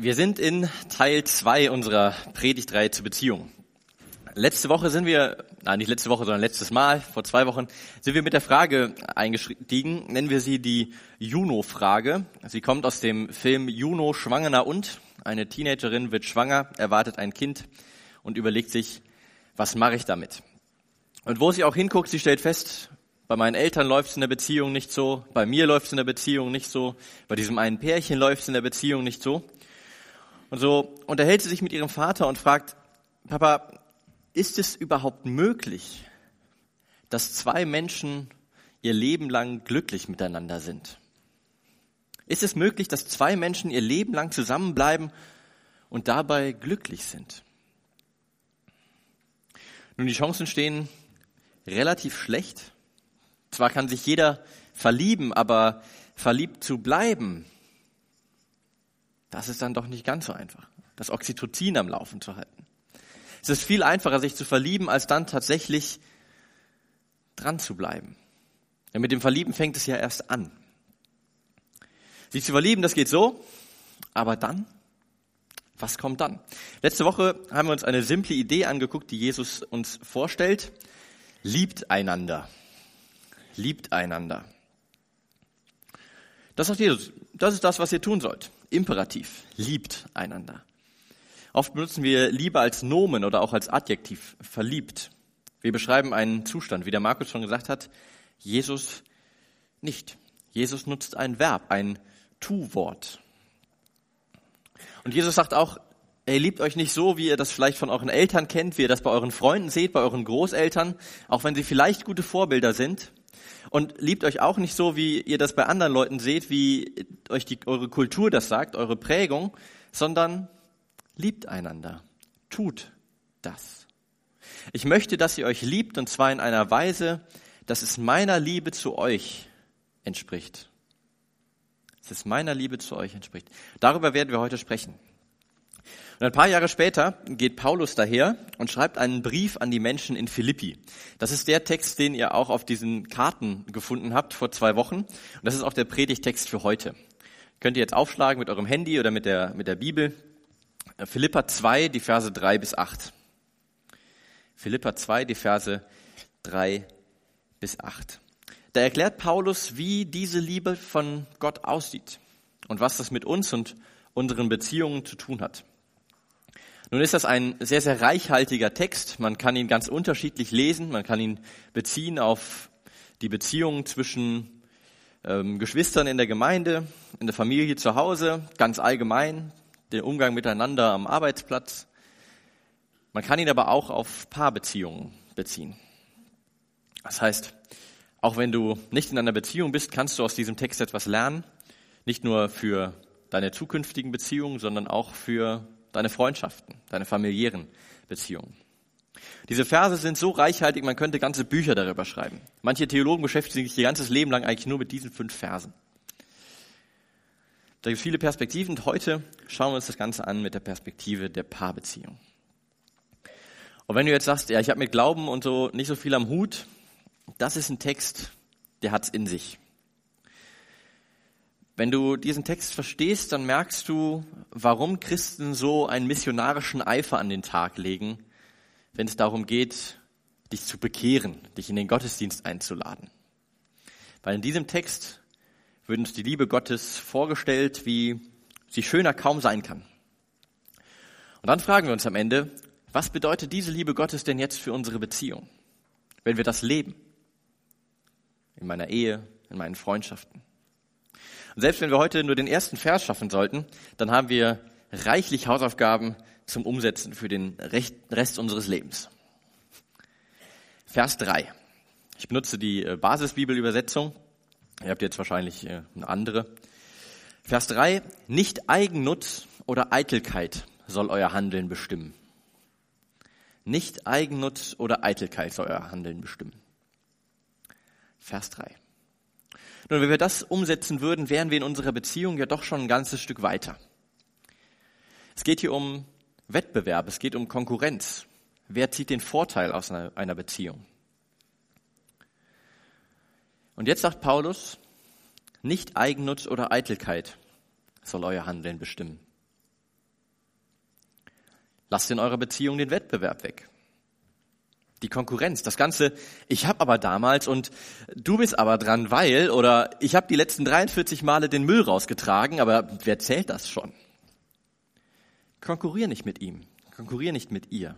Wir sind in Teil zwei unserer Predigtreihe zur Beziehung. Letzte Woche sind wir, nein, nicht letzte Woche, sondern letztes Mal, vor zwei Wochen, sind wir mit der Frage eingestiegen, nennen wir sie die Juno-Frage. Sie kommt aus dem Film Juno, Schwangener und. Eine Teenagerin wird schwanger, erwartet ein Kind und überlegt sich, was mache ich damit? Und wo sie auch hinguckt, sie stellt fest, bei meinen Eltern läuft es in der Beziehung nicht so, bei mir läuft es in der Beziehung nicht so, bei diesem einen Pärchen läuft es in der Beziehung nicht so. Und so unterhält sie sich mit ihrem Vater und fragt, Papa, ist es überhaupt möglich, dass zwei Menschen ihr Leben lang glücklich miteinander sind? Ist es möglich, dass zwei Menschen ihr Leben lang zusammenbleiben und dabei glücklich sind? Nun, die Chancen stehen relativ schlecht. Zwar kann sich jeder verlieben, aber verliebt zu bleiben, das ist dann doch nicht ganz so einfach, das Oxytocin am Laufen zu halten. Es ist viel einfacher, sich zu verlieben, als dann tatsächlich dran zu bleiben. Denn mit dem Verlieben fängt es ja erst an. Sich zu verlieben, das geht so, aber dann, was kommt dann? Letzte Woche haben wir uns eine simple Idee angeguckt, die Jesus uns vorstellt. Liebt einander. Liebt einander. Das sagt Jesus. Das ist das, was ihr tun sollt. Imperativ. Liebt einander. Oft benutzen wir Liebe als Nomen oder auch als Adjektiv. Verliebt. Wir beschreiben einen Zustand, wie der Markus schon gesagt hat. Jesus nicht. Jesus nutzt ein Verb, ein Tu-Wort. Und Jesus sagt auch, er liebt euch nicht so, wie ihr das vielleicht von euren Eltern kennt, wie ihr das bei euren Freunden seht, bei euren Großeltern, auch wenn sie vielleicht gute Vorbilder sind. Und liebt euch auch nicht so, wie ihr das bei anderen Leuten seht, wie euch die, eure Kultur das sagt, eure Prägung, sondern liebt einander. Tut das. Ich möchte, dass ihr euch liebt und zwar in einer Weise, dass es meiner Liebe zu euch entspricht. Dass es meiner Liebe zu euch entspricht. Darüber werden wir heute sprechen. Und ein paar Jahre später geht Paulus daher und schreibt einen Brief an die Menschen in Philippi. Das ist der Text, den ihr auch auf diesen Karten gefunden habt vor zwei Wochen. Und das ist auch der Predigtext für heute. Könnt ihr jetzt aufschlagen mit eurem Handy oder mit der, mit der Bibel. Philippa 2, die Verse 3 bis 8. Philippa 2, die Verse 3 bis 8. Da erklärt Paulus, wie diese Liebe von Gott aussieht und was das mit uns und unseren Beziehungen zu tun hat. Nun ist das ein sehr, sehr reichhaltiger Text. Man kann ihn ganz unterschiedlich lesen. Man kann ihn beziehen auf die Beziehungen zwischen ähm, Geschwistern in der Gemeinde, in der Familie zu Hause, ganz allgemein, den Umgang miteinander am Arbeitsplatz. Man kann ihn aber auch auf Paarbeziehungen beziehen. Das heißt, auch wenn du nicht in einer Beziehung bist, kannst du aus diesem Text etwas lernen. Nicht nur für deine zukünftigen Beziehungen, sondern auch für deine Freundschaften, deine familiären Beziehungen. Diese Verse sind so reichhaltig, man könnte ganze Bücher darüber schreiben. Manche Theologen beschäftigen sich ihr ganzes Leben lang eigentlich nur mit diesen fünf Versen. Da gibt es viele Perspektiven und heute schauen wir uns das Ganze an mit der Perspektive der Paarbeziehung. Und wenn du jetzt sagst, ja, ich habe mit Glauben und so nicht so viel am Hut, das ist ein Text, der hat's in sich. Wenn du diesen Text verstehst, dann merkst du, warum Christen so einen missionarischen Eifer an den Tag legen, wenn es darum geht, dich zu bekehren, dich in den Gottesdienst einzuladen. Weil in diesem Text wird uns die Liebe Gottes vorgestellt, wie sie schöner kaum sein kann. Und dann fragen wir uns am Ende, was bedeutet diese Liebe Gottes denn jetzt für unsere Beziehung, wenn wir das leben? In meiner Ehe, in meinen Freundschaften. Und selbst wenn wir heute nur den ersten Vers schaffen sollten, dann haben wir reichlich Hausaufgaben zum Umsetzen für den Rest unseres Lebens. Vers 3. Ich benutze die äh, Basisbibelübersetzung. Ihr habt jetzt wahrscheinlich äh, eine andere. Vers 3. Nicht Eigennutz oder Eitelkeit soll euer Handeln bestimmen. Nicht Eigennutz oder Eitelkeit soll euer Handeln bestimmen. Vers 3. Nun, wenn wir das umsetzen würden, wären wir in unserer Beziehung ja doch schon ein ganzes Stück weiter. Es geht hier um Wettbewerb, es geht um Konkurrenz. Wer zieht den Vorteil aus einer Beziehung? Und jetzt sagt Paulus, nicht Eigennutz oder Eitelkeit soll euer Handeln bestimmen. Lasst in eurer Beziehung den Wettbewerb weg. Die Konkurrenz, das Ganze, ich habe aber damals und du bist aber dran, weil oder ich habe die letzten 43 Male den Müll rausgetragen, aber wer zählt das schon? Konkurrier nicht mit ihm, konkurrier nicht mit ihr.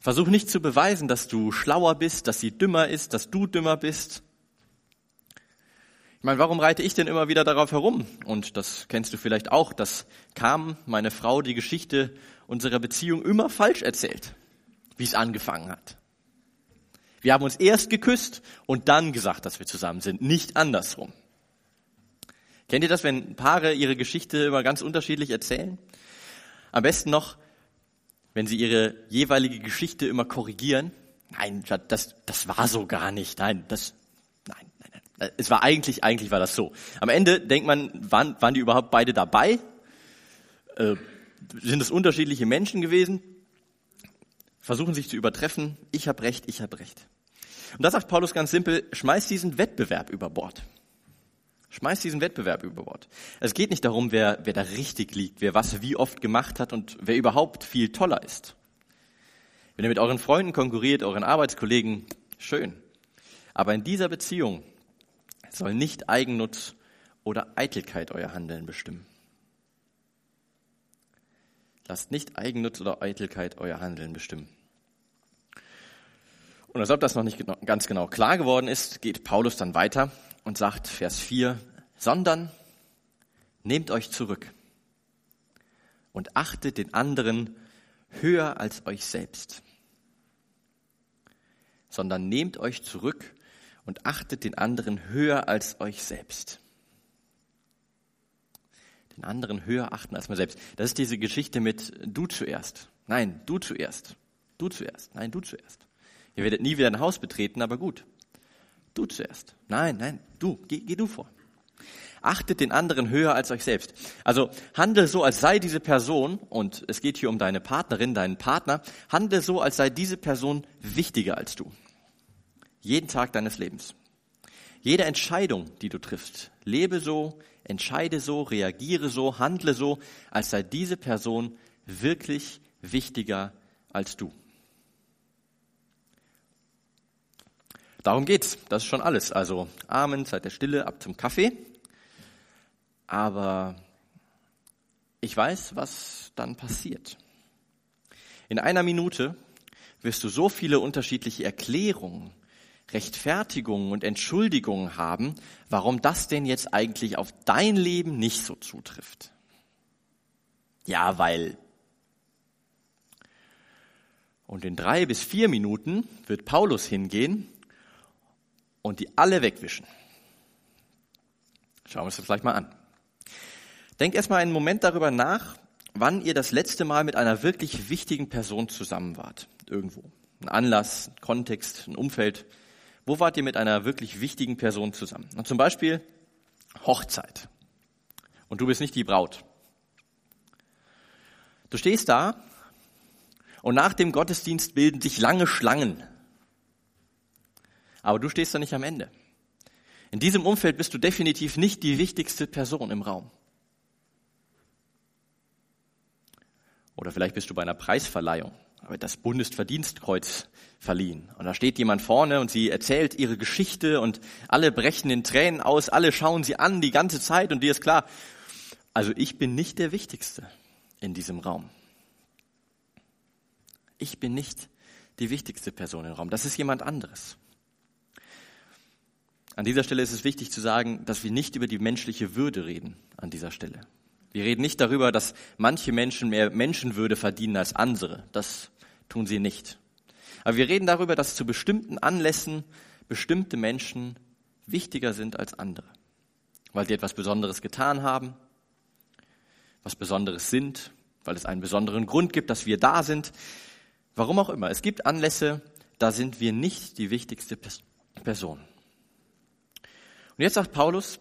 Versuch nicht zu beweisen, dass du schlauer bist, dass sie dümmer ist, dass du dümmer bist. Ich meine, warum reite ich denn immer wieder darauf herum? Und das kennst du vielleicht auch, dass kam meine Frau die Geschichte unserer Beziehung immer falsch erzählt, wie es angefangen hat. Wir haben uns erst geküsst und dann gesagt, dass wir zusammen sind, nicht andersrum. Kennt ihr das, wenn Paare ihre Geschichte immer ganz unterschiedlich erzählen? Am besten noch, wenn sie ihre jeweilige Geschichte immer korrigieren. Nein, das, das war so gar nicht. Nein, das, nein, nein, nein. Es war eigentlich, eigentlich war das so. Am Ende denkt man, waren, waren die überhaupt beide dabei? Äh, sind es unterschiedliche Menschen gewesen? versuchen sich zu übertreffen. Ich habe recht, ich habe recht. Und da sagt Paulus ganz simpel, schmeiß diesen Wettbewerb über Bord. Schmeiß diesen Wettbewerb über Bord. Es geht nicht darum, wer, wer da richtig liegt, wer was wie oft gemacht hat und wer überhaupt viel toller ist. Wenn ihr mit euren Freunden konkurriert, euren Arbeitskollegen, schön. Aber in dieser Beziehung soll nicht Eigennutz oder Eitelkeit euer Handeln bestimmen. Lasst nicht Eigennutz oder Eitelkeit euer Handeln bestimmen. Und als ob das noch nicht ganz genau klar geworden ist, geht Paulus dann weiter und sagt, Vers 4, sondern nehmt euch zurück und achtet den anderen höher als euch selbst. Sondern nehmt euch zurück und achtet den anderen höher als euch selbst. Den anderen höher achten als man selbst. Das ist diese Geschichte mit du zuerst. Nein, du zuerst. Du zuerst. Nein, du zuerst. Ihr werdet nie wieder ein Haus betreten, aber gut. Du zuerst. Nein, nein, du, geh, geh du vor. Achtet den anderen höher als euch selbst. Also handle so, als sei diese Person, und es geht hier um deine Partnerin, deinen Partner, handle so, als sei diese Person wichtiger als du. Jeden Tag deines Lebens. Jede Entscheidung, die du triffst, lebe so, entscheide so, reagiere so, handle so, als sei diese Person wirklich wichtiger als du. Darum geht's. Das ist schon alles. Also Amen, Zeit der Stille, ab zum Kaffee. Aber ich weiß, was dann passiert. In einer Minute wirst du so viele unterschiedliche Erklärungen, Rechtfertigungen und Entschuldigungen haben, warum das denn jetzt eigentlich auf dein Leben nicht so zutrifft. Ja, weil. Und in drei bis vier Minuten wird Paulus hingehen und die alle wegwischen. Schauen wir uns das gleich mal an. Denkt erstmal einen Moment darüber nach, wann ihr das letzte Mal mit einer wirklich wichtigen Person zusammen wart. Irgendwo. Ein Anlass, ein Kontext, ein Umfeld. Wo wart ihr mit einer wirklich wichtigen Person zusammen? Und zum Beispiel Hochzeit. Und du bist nicht die Braut. Du stehst da und nach dem Gottesdienst bilden sich lange Schlangen aber du stehst da nicht am Ende. In diesem Umfeld bist du definitiv nicht die wichtigste Person im Raum. Oder vielleicht bist du bei einer Preisverleihung, aber das Bundesverdienstkreuz verliehen. Und da steht jemand vorne und sie erzählt ihre Geschichte und alle brechen in Tränen aus, alle schauen sie an die ganze Zeit und dir ist klar, also ich bin nicht der Wichtigste in diesem Raum. Ich bin nicht die wichtigste Person im Raum. Das ist jemand anderes. An dieser Stelle ist es wichtig zu sagen, dass wir nicht über die menschliche Würde reden an dieser Stelle. Wir reden nicht darüber, dass manche Menschen mehr Menschenwürde verdienen als andere. Das tun sie nicht. Aber wir reden darüber, dass zu bestimmten Anlässen bestimmte Menschen wichtiger sind als andere. Weil sie etwas Besonderes getan haben, was Besonderes sind, weil es einen besonderen Grund gibt, dass wir da sind. Warum auch immer. Es gibt Anlässe, da sind wir nicht die wichtigste Person. Und jetzt sagt Paulus,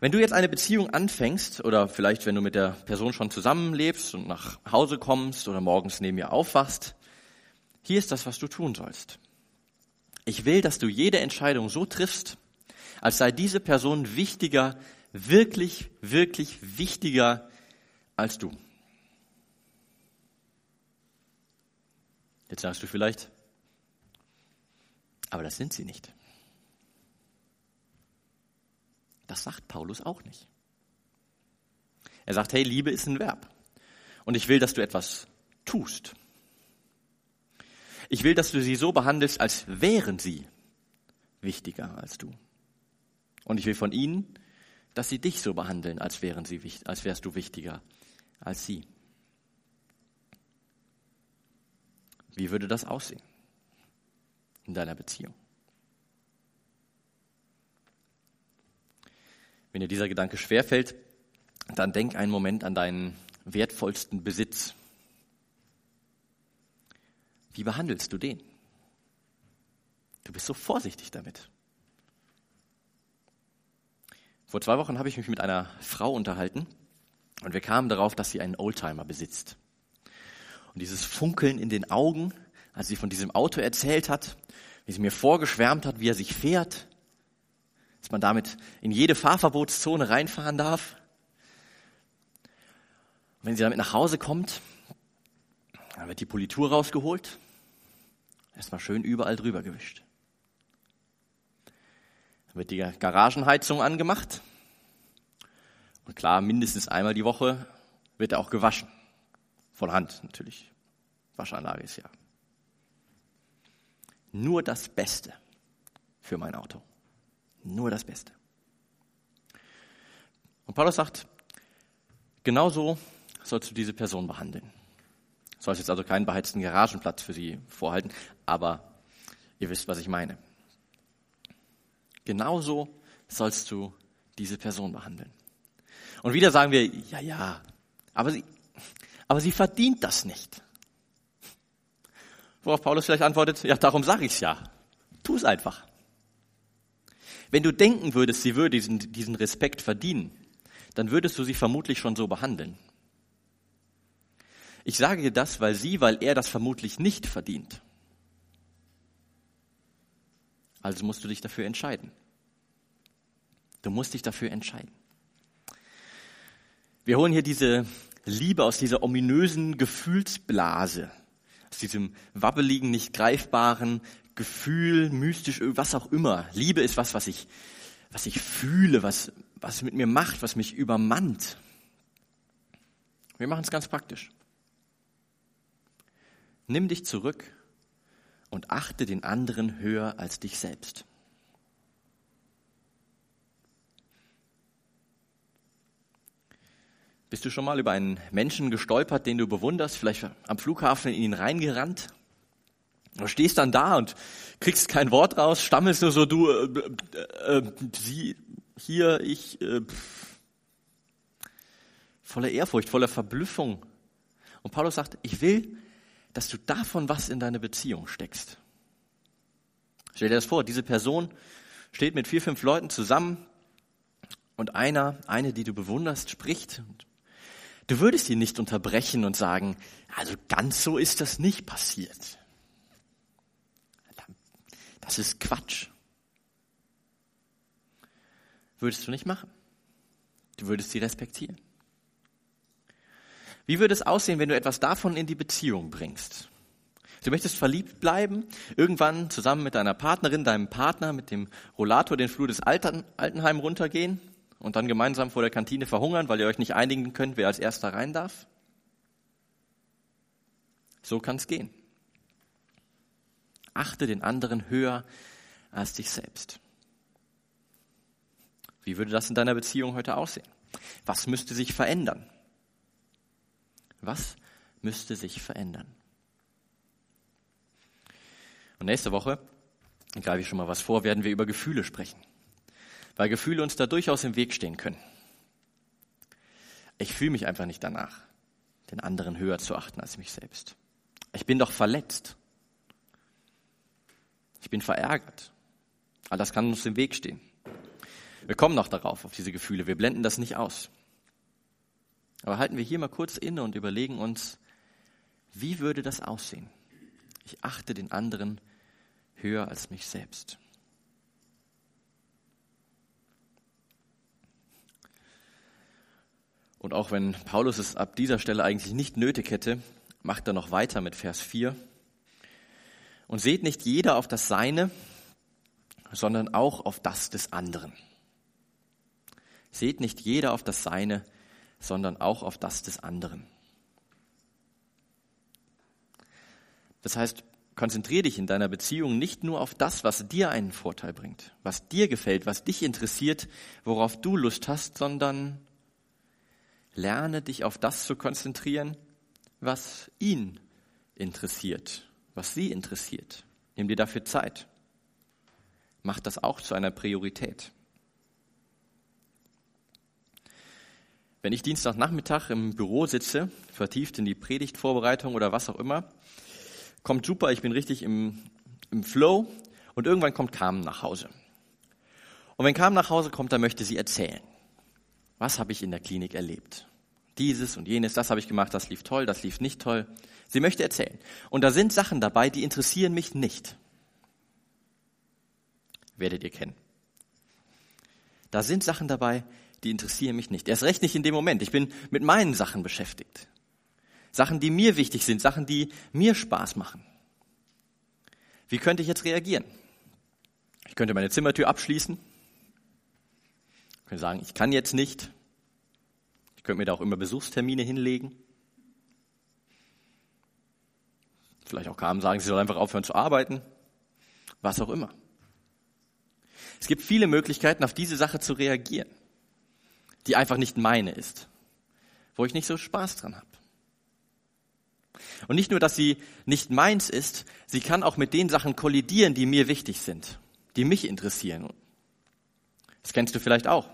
wenn du jetzt eine Beziehung anfängst oder vielleicht wenn du mit der Person schon zusammenlebst und nach Hause kommst oder morgens neben ihr aufwachst, hier ist das, was du tun sollst. Ich will, dass du jede Entscheidung so triffst, als sei diese Person wichtiger, wirklich, wirklich wichtiger als du. Jetzt sagst du vielleicht, aber das sind sie nicht. Das sagt Paulus auch nicht. Er sagt, hey, Liebe ist ein Verb. Und ich will, dass du etwas tust. Ich will, dass du sie so behandelst, als wären sie wichtiger als du. Und ich will von ihnen, dass sie dich so behandeln, als wären sie, als wärst du wichtiger als sie. Wie würde das aussehen in deiner Beziehung? Wenn dir dieser Gedanke schwerfällt, dann denk einen Moment an deinen wertvollsten Besitz. Wie behandelst du den? Du bist so vorsichtig damit. Vor zwei Wochen habe ich mich mit einer Frau unterhalten und wir kamen darauf, dass sie einen Oldtimer besitzt. Und dieses Funkeln in den Augen, als sie von diesem Auto erzählt hat, wie sie mir vorgeschwärmt hat, wie er sich fährt, dass man damit in jede Fahrverbotszone reinfahren darf. Und wenn sie damit nach Hause kommt, dann wird die Politur rausgeholt, erstmal schön überall drüber gewischt. Dann wird die Garagenheizung angemacht. Und klar, mindestens einmal die Woche wird er auch gewaschen. Von Hand natürlich. Waschanlage ist ja. Nur das Beste für mein Auto. Nur das Beste. Und Paulus sagt, genauso sollst du diese Person behandeln. Du sollst jetzt also keinen beheizten Garagenplatz für sie vorhalten, aber ihr wisst, was ich meine. Genauso sollst du diese Person behandeln. Und wieder sagen wir, ja, ja, aber sie, aber sie verdient das nicht. Worauf Paulus vielleicht antwortet, ja, darum sage ich es ja. Tu es einfach. Wenn du denken würdest, sie würde diesen, diesen Respekt verdienen, dann würdest du sie vermutlich schon so behandeln. Ich sage dir das, weil sie, weil er das vermutlich nicht verdient. Also musst du dich dafür entscheiden. Du musst dich dafür entscheiden. Wir holen hier diese Liebe aus dieser ominösen Gefühlsblase, aus diesem wabbeligen, nicht greifbaren Gefühl, mystisch, was auch immer. Liebe ist was, was ich, was ich fühle, was, was mit mir macht, was mich übermannt. Wir machen es ganz praktisch. Nimm dich zurück und achte den anderen höher als dich selbst. Bist du schon mal über einen Menschen gestolpert, den du bewunderst, vielleicht am Flughafen in ihn reingerannt? Du stehst dann da und kriegst kein Wort raus, stammelst nur so, du, äh, äh, äh sie, hier, ich, äh, voller Ehrfurcht, voller Verblüffung. Und Paulus sagt, ich will, dass du davon was in deine Beziehung steckst. Stell dir das vor, diese Person steht mit vier, fünf Leuten zusammen und einer, eine, die du bewunderst, spricht und Du würdest ihn nicht unterbrechen und sagen, also ganz so ist das nicht passiert. Das ist Quatsch. Würdest du nicht machen. Du würdest sie respektieren. Wie würde es aussehen, wenn du etwas davon in die Beziehung bringst? Du möchtest verliebt bleiben, irgendwann zusammen mit deiner Partnerin, deinem Partner, mit dem Rollator den Flur des Altenheim runtergehen und dann gemeinsam vor der Kantine verhungern, weil ihr euch nicht einigen könnt, wer als erster rein darf? So kann es gehen. Achte den anderen höher als dich selbst. Wie würde das in deiner Beziehung heute aussehen? Was müsste sich verändern? Was müsste sich verändern? Und nächste Woche, greife ich schon mal was vor, werden wir über Gefühle sprechen weil Gefühle uns da durchaus im Weg stehen können. Ich fühle mich einfach nicht danach, den anderen höher zu achten als mich selbst. Ich bin doch verletzt. Ich bin verärgert. All das kann uns im Weg stehen. Wir kommen noch darauf, auf diese Gefühle. Wir blenden das nicht aus. Aber halten wir hier mal kurz inne und überlegen uns, wie würde das aussehen? Ich achte den anderen höher als mich selbst. Und auch wenn Paulus es ab dieser Stelle eigentlich nicht nötig hätte, macht er noch weiter mit Vers 4. Und seht nicht jeder auf das Seine, sondern auch auf das des anderen. Seht nicht jeder auf das Seine, sondern auch auf das des anderen. Das heißt, konzentriere dich in deiner Beziehung nicht nur auf das, was dir einen Vorteil bringt, was dir gefällt, was dich interessiert, worauf du Lust hast, sondern lerne dich auf das zu konzentrieren, was ihn interessiert, was sie interessiert. Nimm dir dafür Zeit. Mach das auch zu einer Priorität. Wenn ich Dienstagnachmittag im Büro sitze, vertieft in die Predigtvorbereitung oder was auch immer, kommt super, ich bin richtig im, im Flow und irgendwann kommt Carmen nach Hause. Und wenn Carmen nach Hause kommt, dann möchte sie erzählen. Was habe ich in der Klinik erlebt? Dieses und jenes, das habe ich gemacht, das lief toll, das lief nicht toll. Sie möchte erzählen. Und da sind Sachen dabei, die interessieren mich nicht. Werdet ihr kennen. Da sind Sachen dabei, die interessieren mich nicht. Erst recht nicht in dem Moment. Ich bin mit meinen Sachen beschäftigt. Sachen, die mir wichtig sind, Sachen, die mir Spaß machen. Wie könnte ich jetzt reagieren? Ich könnte meine Zimmertür abschließen. Ich könnte sagen, ich kann jetzt nicht. Ich könnte mir da auch immer Besuchstermine hinlegen. Vielleicht auch kamen sagen, sie soll einfach aufhören zu arbeiten. Was auch immer. Es gibt viele Möglichkeiten, auf diese Sache zu reagieren, die einfach nicht meine ist, wo ich nicht so Spaß dran habe. Und nicht nur, dass sie nicht meins ist, sie kann auch mit den Sachen kollidieren, die mir wichtig sind, die mich interessieren. Das kennst du vielleicht auch.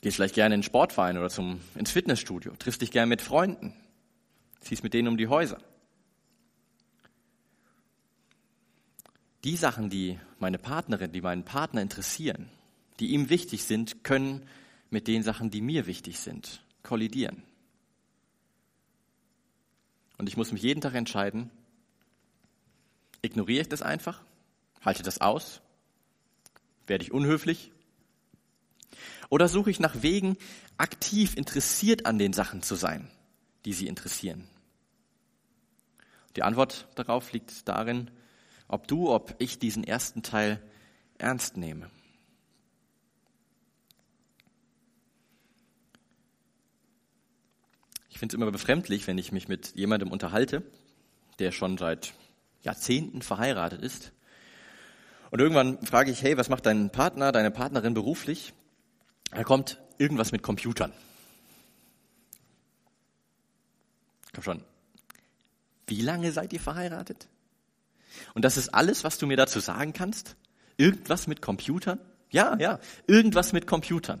Gehst vielleicht gerne in den Sportverein oder zum, ins Fitnessstudio, triffst dich gerne mit Freunden, ziehst mit denen um die Häuser. Die Sachen, die meine Partnerin, die meinen Partner interessieren, die ihm wichtig sind, können mit den Sachen, die mir wichtig sind, kollidieren. Und ich muss mich jeden Tag entscheiden, ignoriere ich das einfach, halte das aus, werde ich unhöflich oder suche ich nach Wegen, aktiv interessiert an den Sachen zu sein, die sie interessieren. Die Antwort darauf liegt darin, ob du, ob ich diesen ersten Teil ernst nehme. Ich finde es immer befremdlich, wenn ich mich mit jemandem unterhalte, der schon seit Jahrzehnten verheiratet ist. Und irgendwann frage ich, hey, was macht dein Partner, deine Partnerin beruflich? Da kommt irgendwas mit Computern. Komm schon. Wie lange seid ihr verheiratet? Und das ist alles, was du mir dazu sagen kannst? Irgendwas mit Computern? Ja, ja, irgendwas mit Computern.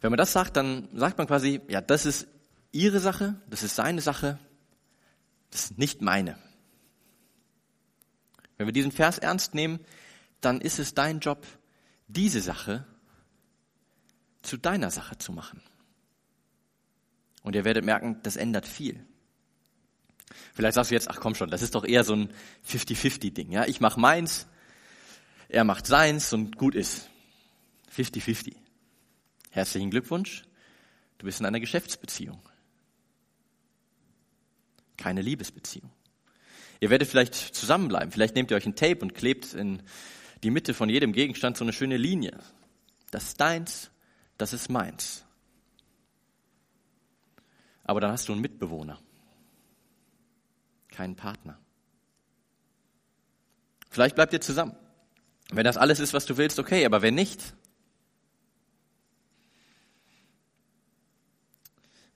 Wenn man das sagt, dann sagt man quasi, ja, das ist ihre Sache, das ist seine Sache, das ist nicht meine. Wenn wir diesen Vers ernst nehmen, dann ist es dein Job, diese Sache zu deiner Sache zu machen. Und ihr werdet merken, das ändert viel. Vielleicht sagst du jetzt, ach komm schon, das ist doch eher so ein 50-50-Ding. Ja? Ich mache meins, er macht seins und gut ist. 50-50. Herzlichen Glückwunsch, du bist in einer Geschäftsbeziehung, keine Liebesbeziehung. Ihr werdet vielleicht zusammenbleiben, vielleicht nehmt ihr euch ein Tape und klebt in die Mitte von jedem Gegenstand so eine schöne Linie. Das ist deins, das ist meins. Aber dann hast du einen Mitbewohner, keinen Partner. Vielleicht bleibt ihr zusammen. Wenn das alles ist, was du willst, okay, aber wenn nicht,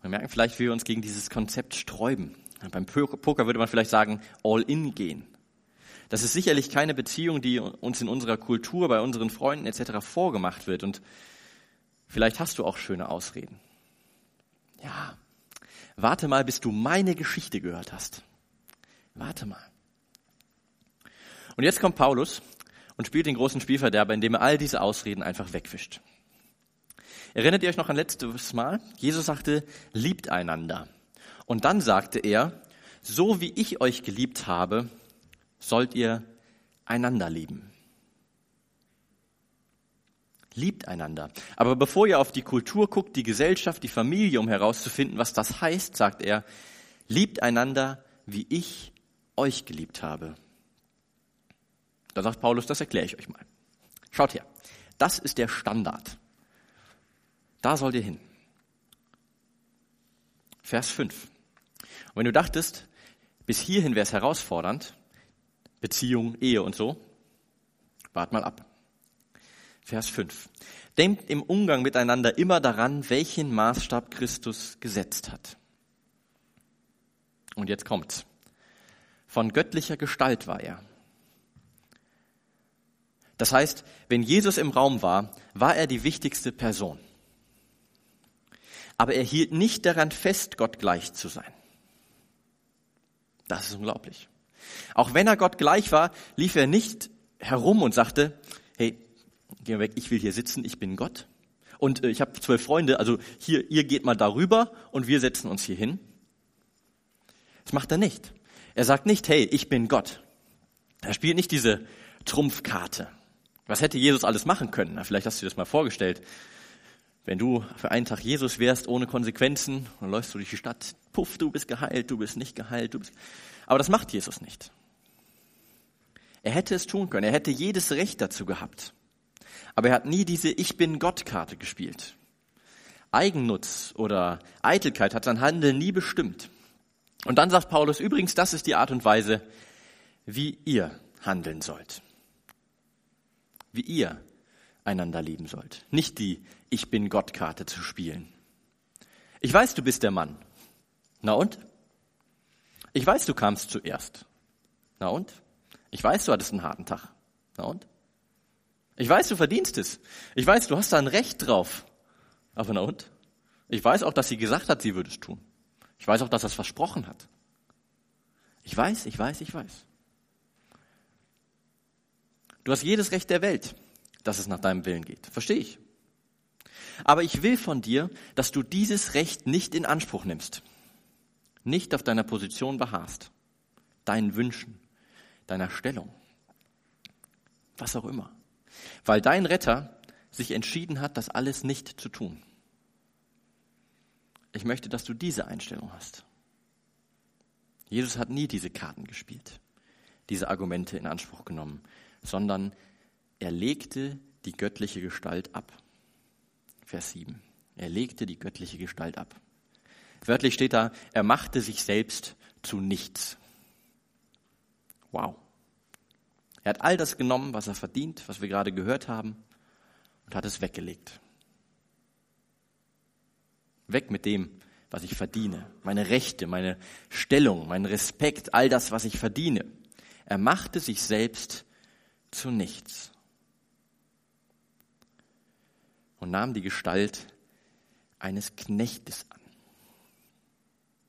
Wir merken vielleicht, wie wir uns gegen dieses Konzept sträuben. Beim Poker würde man vielleicht sagen, all in gehen. Das ist sicherlich keine Beziehung, die uns in unserer Kultur, bei unseren Freunden etc. vorgemacht wird. Und vielleicht hast du auch schöne Ausreden. Ja, warte mal, bis du meine Geschichte gehört hast. Warte mal. Und jetzt kommt Paulus und spielt den großen Spielverderber, indem er all diese Ausreden einfach wegwischt. Erinnert ihr euch noch an letztes Mal? Jesus sagte, liebt einander. Und dann sagte er, so wie ich euch geliebt habe, sollt ihr einander lieben. Liebt einander. Aber bevor ihr auf die Kultur guckt, die Gesellschaft, die Familie, um herauszufinden, was das heißt, sagt er, liebt einander, wie ich euch geliebt habe. Da sagt Paulus, das erkläre ich euch mal. Schaut her, das ist der Standard. Da sollt ihr hin. Vers 5. Und wenn du dachtest, bis hierhin wäre es herausfordernd, Beziehung, Ehe und so, wart mal ab. Vers 5. Denkt im Umgang miteinander immer daran, welchen Maßstab Christus gesetzt hat. Und jetzt kommt's. Von göttlicher Gestalt war er. Das heißt, wenn Jesus im Raum war, war er die wichtigste Person. Aber er hielt nicht daran fest, Gott gleich zu sein. Das ist unglaublich. Auch wenn er Gott gleich war, lief er nicht herum und sagte, hey, geh mal weg, ich will hier sitzen, ich bin Gott. Und äh, ich habe zwölf Freunde, also hier, ihr geht mal darüber und wir setzen uns hier hin. Das macht er nicht. Er sagt nicht, hey, ich bin Gott. Er spielt nicht diese Trumpfkarte. Was hätte Jesus alles machen können? Na, vielleicht hast du dir das mal vorgestellt. Wenn du für einen Tag Jesus wärst, ohne Konsequenzen, dann läufst du durch die Stadt, puff, du bist geheilt, du bist nicht geheilt, du bist. Aber das macht Jesus nicht. Er hätte es tun können, er hätte jedes Recht dazu gehabt. Aber er hat nie diese Ich bin Gott-Karte gespielt. Eigennutz oder Eitelkeit hat sein Handeln nie bestimmt. Und dann sagt Paulus, übrigens, das ist die Art und Weise, wie ihr handeln sollt. Wie ihr einander lieben sollt. Nicht die Ich bin Gott-Karte zu spielen. Ich weiß, du bist der Mann. Na und? Ich weiß, du kamst zuerst. Na und? Ich weiß, du hattest einen harten Tag. Na und? Ich weiß, du verdienst es. Ich weiß, du hast da ein Recht drauf. Aber na und? Ich weiß auch, dass sie gesagt hat, sie würde es tun. Ich weiß auch, dass er es versprochen hat. Ich weiß, ich weiß, ich weiß. Du hast jedes Recht der Welt, dass es nach deinem Willen geht. Verstehe ich. Aber ich will von dir, dass du dieses Recht nicht in Anspruch nimmst. Nicht auf deiner Position beharrst. Deinen Wünschen, deiner Stellung. Was auch immer. Weil dein Retter sich entschieden hat, das alles nicht zu tun. Ich möchte, dass du diese Einstellung hast. Jesus hat nie diese Karten gespielt, diese Argumente in Anspruch genommen, sondern er legte die göttliche Gestalt ab. Vers 7. Er legte die göttliche Gestalt ab. Wörtlich steht da, er machte sich selbst zu nichts. Wow. Er hat all das genommen, was er verdient, was wir gerade gehört haben, und hat es weggelegt. Weg mit dem, was ich verdiene, meine Rechte, meine Stellung, mein Respekt, all das, was ich verdiene. Er machte sich selbst zu nichts und nahm die Gestalt eines Knechtes an.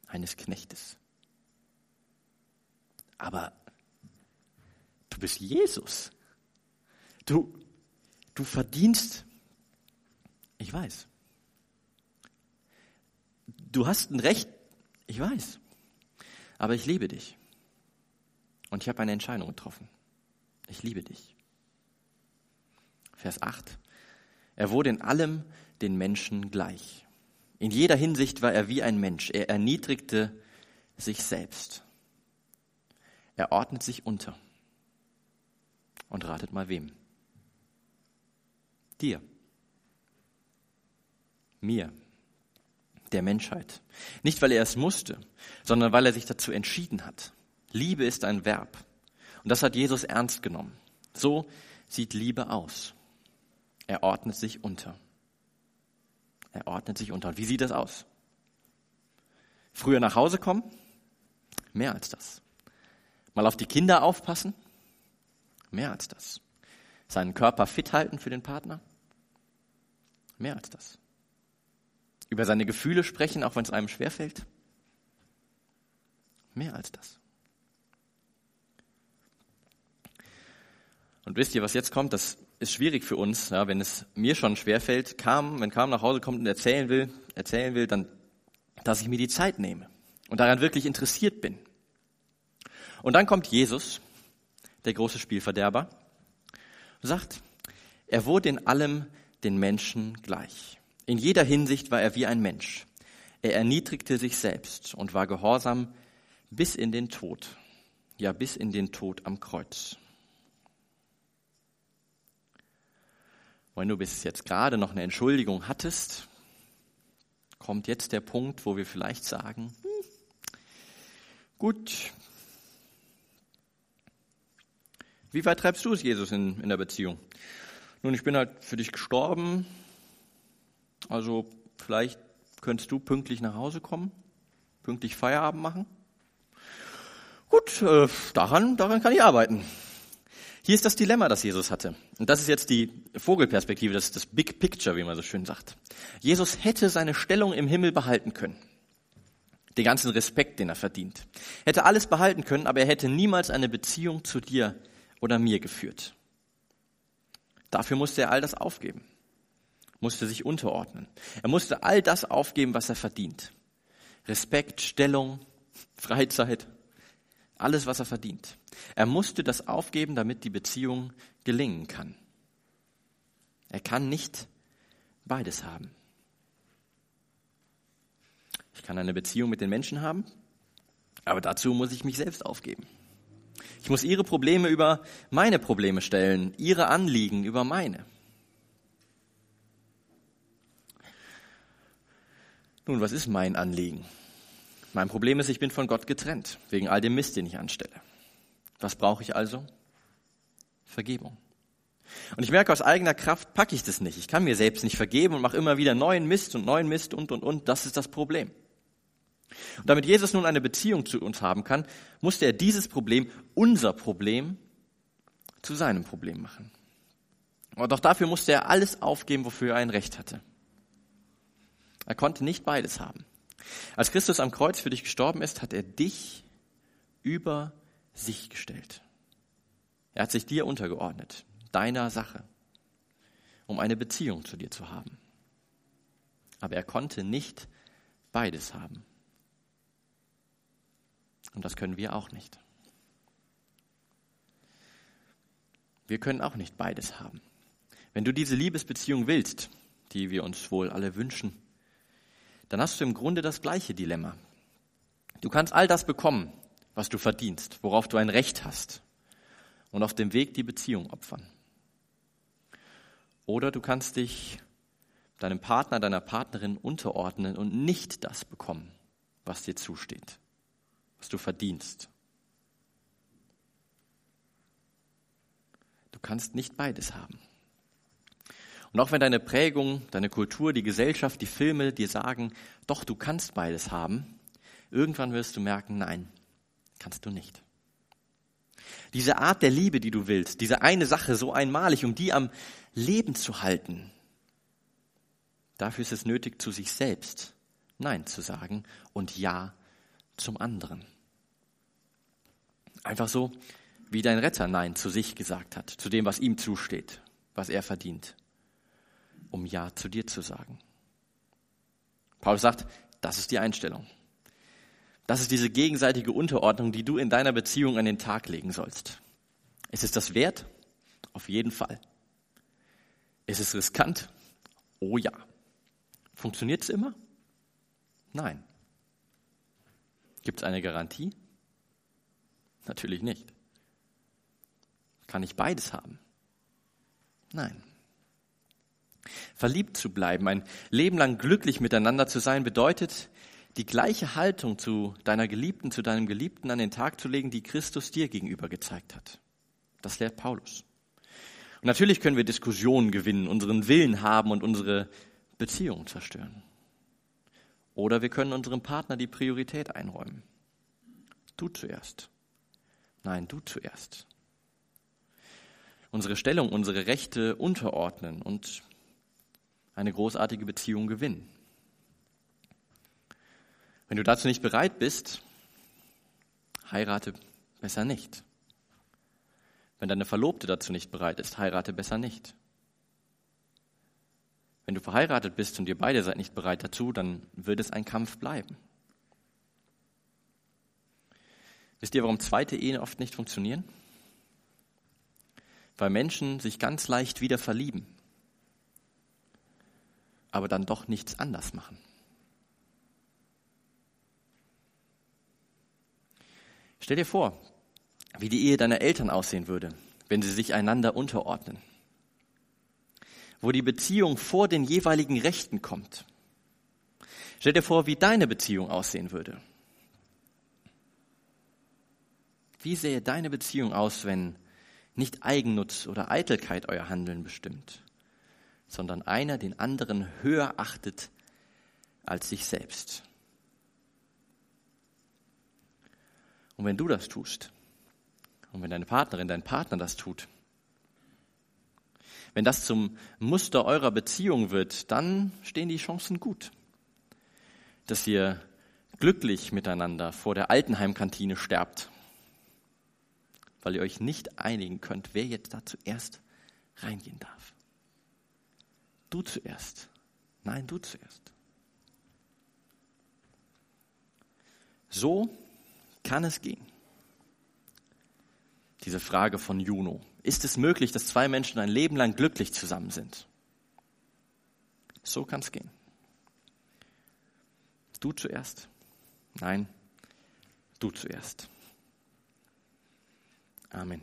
Eines Knechtes. Aber du bist Jesus. Du, du verdienst, ich weiß, du hast ein Recht, ich weiß, aber ich liebe dich. Und ich habe eine Entscheidung getroffen. Ich liebe dich. Vers 8. Er wurde in allem den Menschen gleich. In jeder Hinsicht war er wie ein Mensch. Er erniedrigte sich selbst. Er ordnet sich unter. Und ratet mal wem? Dir. Mir der Menschheit. Nicht, weil er es musste, sondern weil er sich dazu entschieden hat. Liebe ist ein Verb. Und das hat Jesus ernst genommen. So sieht Liebe aus. Er ordnet sich unter. Er ordnet sich unter. Und wie sieht das aus? Früher nach Hause kommen? Mehr als das. Mal auf die Kinder aufpassen? Mehr als das. Seinen Körper fit halten für den Partner? Mehr als das. Über seine Gefühle sprechen, auch wenn es einem schwerfällt? Mehr als das. Und wisst ihr, was jetzt kommt? Das ist schwierig für uns, ja, wenn es mir schon schwerfällt, kam, wenn Kam nach Hause kommt und erzählen will, erzählen will, dann, dass ich mir die Zeit nehme und daran wirklich interessiert bin. Und dann kommt Jesus, der große Spielverderber, sagt, er wurde in allem den Menschen gleich. In jeder Hinsicht war er wie ein Mensch. Er erniedrigte sich selbst und war gehorsam bis in den Tod, ja bis in den Tod am Kreuz. Wenn du bis jetzt gerade noch eine Entschuldigung hattest, kommt jetzt der Punkt, wo wir vielleicht sagen, hm, gut, wie weit treibst du es, Jesus, in, in der Beziehung? Nun, ich bin halt für dich gestorben, also vielleicht könntest du pünktlich nach Hause kommen, pünktlich Feierabend machen. Gut, äh, daran, daran kann ich arbeiten. Hier ist das Dilemma, das Jesus hatte. Und das ist jetzt die Vogelperspektive, das ist das Big Picture, wie man so schön sagt. Jesus hätte seine Stellung im Himmel behalten können. Den ganzen Respekt, den er verdient. Hätte alles behalten können, aber er hätte niemals eine Beziehung zu dir oder mir geführt. Dafür musste er all das aufgeben musste sich unterordnen. Er musste all das aufgeben, was er verdient. Respekt, Stellung, Freizeit, alles, was er verdient. Er musste das aufgeben, damit die Beziehung gelingen kann. Er kann nicht beides haben. Ich kann eine Beziehung mit den Menschen haben, aber dazu muss ich mich selbst aufgeben. Ich muss ihre Probleme über meine Probleme stellen, ihre Anliegen über meine. Nun, was ist mein Anliegen? Mein Problem ist, ich bin von Gott getrennt, wegen all dem Mist, den ich anstelle. Was brauche ich also? Vergebung. Und ich merke, aus eigener Kraft packe ich das nicht. Ich kann mir selbst nicht vergeben und mache immer wieder neuen Mist und neuen Mist und, und, und. Das ist das Problem. Und damit Jesus nun eine Beziehung zu uns haben kann, musste er dieses Problem, unser Problem, zu seinem Problem machen. Und auch dafür musste er alles aufgeben, wofür er ein Recht hatte. Er konnte nicht beides haben. Als Christus am Kreuz für dich gestorben ist, hat er dich über sich gestellt. Er hat sich dir untergeordnet, deiner Sache, um eine Beziehung zu dir zu haben. Aber er konnte nicht beides haben. Und das können wir auch nicht. Wir können auch nicht beides haben. Wenn du diese Liebesbeziehung willst, die wir uns wohl alle wünschen, dann hast du im Grunde das gleiche Dilemma. Du kannst all das bekommen, was du verdienst, worauf du ein Recht hast, und auf dem Weg die Beziehung opfern. Oder du kannst dich deinem Partner, deiner Partnerin unterordnen und nicht das bekommen, was dir zusteht, was du verdienst. Du kannst nicht beides haben. Und auch wenn deine Prägung, deine Kultur, die Gesellschaft, die Filme dir sagen, doch, du kannst beides haben, irgendwann wirst du merken, nein, kannst du nicht. Diese Art der Liebe, die du willst, diese eine Sache so einmalig, um die am Leben zu halten, dafür ist es nötig, zu sich selbst Nein zu sagen und Ja zum anderen. Einfach so, wie dein Retter Nein zu sich gesagt hat, zu dem, was ihm zusteht, was er verdient um Ja zu dir zu sagen. Paulus sagt, das ist die Einstellung. Das ist diese gegenseitige Unterordnung, die du in deiner Beziehung an den Tag legen sollst. Ist es das wert? Auf jeden Fall. Ist es riskant? Oh ja. Funktioniert es immer? Nein. Gibt es eine Garantie? Natürlich nicht. Kann ich beides haben? Nein. Verliebt zu bleiben, ein Leben lang glücklich miteinander zu sein, bedeutet, die gleiche Haltung zu deiner Geliebten, zu deinem Geliebten an den Tag zu legen, die Christus dir gegenüber gezeigt hat. Das lehrt Paulus. Und natürlich können wir Diskussionen gewinnen, unseren Willen haben und unsere Beziehung zerstören. Oder wir können unserem Partner die Priorität einräumen. Du zuerst. Nein, du zuerst. Unsere Stellung, unsere Rechte unterordnen und eine großartige Beziehung gewinnen. Wenn du dazu nicht bereit bist, heirate besser nicht. Wenn deine Verlobte dazu nicht bereit ist, heirate besser nicht. Wenn du verheiratet bist und ihr beide seid nicht bereit dazu, dann wird es ein Kampf bleiben. Wisst ihr, warum zweite Ehen oft nicht funktionieren? Weil Menschen sich ganz leicht wieder verlieben aber dann doch nichts anders machen. Stell dir vor, wie die Ehe deiner Eltern aussehen würde, wenn sie sich einander unterordnen. Wo die Beziehung vor den jeweiligen Rechten kommt. Stell dir vor, wie deine Beziehung aussehen würde. Wie sähe deine Beziehung aus, wenn nicht Eigennutz oder Eitelkeit euer Handeln bestimmt, sondern einer den anderen höher achtet als sich selbst? Und wenn du das tust, und wenn deine Partnerin, dein Partner das tut, wenn das zum Muster eurer Beziehung wird, dann stehen die Chancen gut, dass ihr glücklich miteinander vor der Altenheimkantine sterbt, weil ihr euch nicht einigen könnt, wer jetzt da zuerst reingehen darf. Du zuerst. Nein, du zuerst. So kann es gehen? Diese Frage von Juno. Ist es möglich, dass zwei Menschen ein Leben lang glücklich zusammen sind? So kann es gehen. Du zuerst? Nein, du zuerst. Amen.